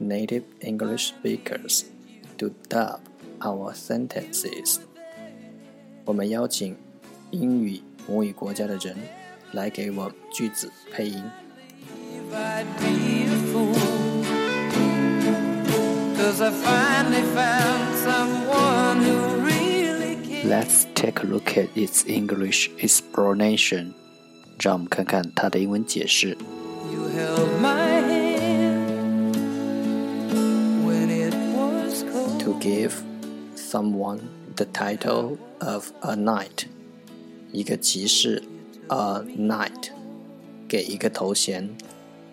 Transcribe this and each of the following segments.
native English speakers to dub our sentences. 我们邀请英语母语国家的人来给我们句子配音。Let's take a look at its English explanation. 让我们看看它的英文解释。To give someone the title of a knight，一个骑士，a knight，给一个头衔。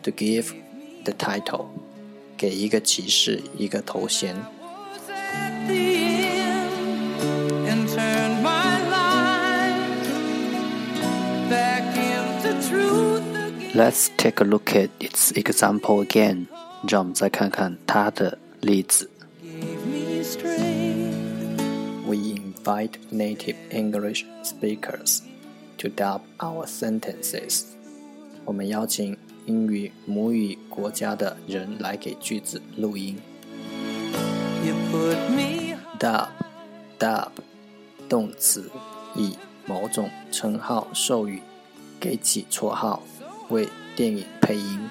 To give the title。给一个骑士一个头衔。Let's take a look at its example again。让我们再看看它的例子。 We invite native English speakers to dub our sentences。我们邀请英语母语国家的人来给句子录音。Dub，dub，动词，以某种称号授予，给起绰号，为电影配音。